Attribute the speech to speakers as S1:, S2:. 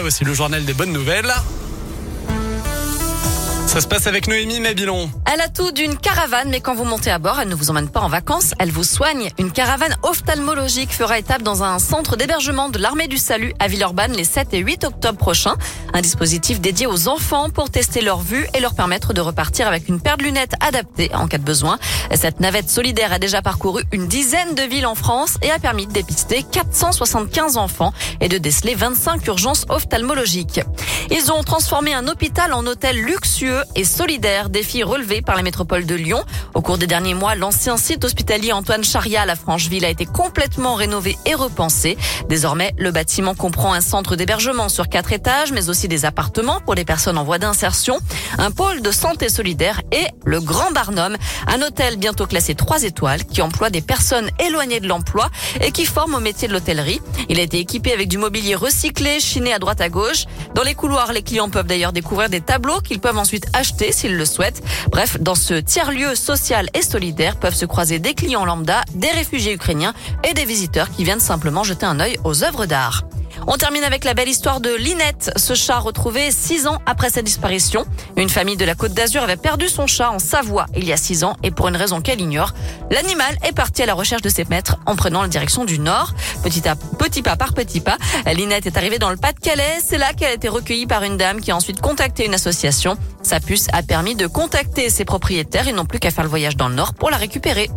S1: voici le journal des bonnes nouvelles. Ça se passe avec Noémie Mabilon.
S2: Elle a tout d'une caravane, mais quand vous montez à bord, elle ne vous emmène pas en vacances, elle vous soigne. Une caravane ophtalmologique fera étape dans un centre d'hébergement de l'armée du salut à Villeurbanne les 7 et 8 octobre prochains. Un dispositif dédié aux enfants pour tester leur vue et leur permettre de repartir avec une paire de lunettes adaptée en cas de besoin. Cette navette solidaire a déjà parcouru une dizaine de villes en France et a permis de dépister 475 enfants et de déceler 25 urgences ophtalmologiques. Ils ont transformé un hôpital en hôtel luxueux et solidaire, défi relevé par la métropole de Lyon. Au cours des derniers mois, l'ancien site hospitalier Antoine Charia à la Francheville a été complètement rénové et repensé. Désormais, le bâtiment comprend un centre d'hébergement sur quatre étages, mais aussi des appartements pour les personnes en voie d'insertion, un pôle de santé solidaire et le Grand Barnum, un hôtel bientôt classé 3 étoiles qui emploie des personnes éloignées de l'emploi et qui forme au métier de l'hôtellerie. Il a été équipé avec du mobilier recyclé, chiné à droite à gauche. Dans les couloirs, les clients peuvent d'ailleurs découvrir des tableaux qu'ils peuvent ensuite acheter s'ils le souhaitent. Bref, dans ce tiers-lieu social et solidaire peuvent se croiser des clients lambda, des réfugiés ukrainiens et des visiteurs qui viennent simplement jeter un œil aux œuvres d'art. On termine avec la belle histoire de Linette, ce chat retrouvé six ans après sa disparition. Une famille de la Côte d'Azur avait perdu son chat en Savoie il y a six ans et pour une raison qu'elle ignore, l'animal est parti à la recherche de ses maîtres en prenant la direction du nord. Petit, à, petit pas par petit pas, Linette est arrivée dans le Pas-de-Calais. C'est là qu'elle a été recueillie par une dame qui a ensuite contacté une association. Sa puce a permis de contacter ses propriétaires et non plus qu'à faire le voyage dans le nord pour la récupérer.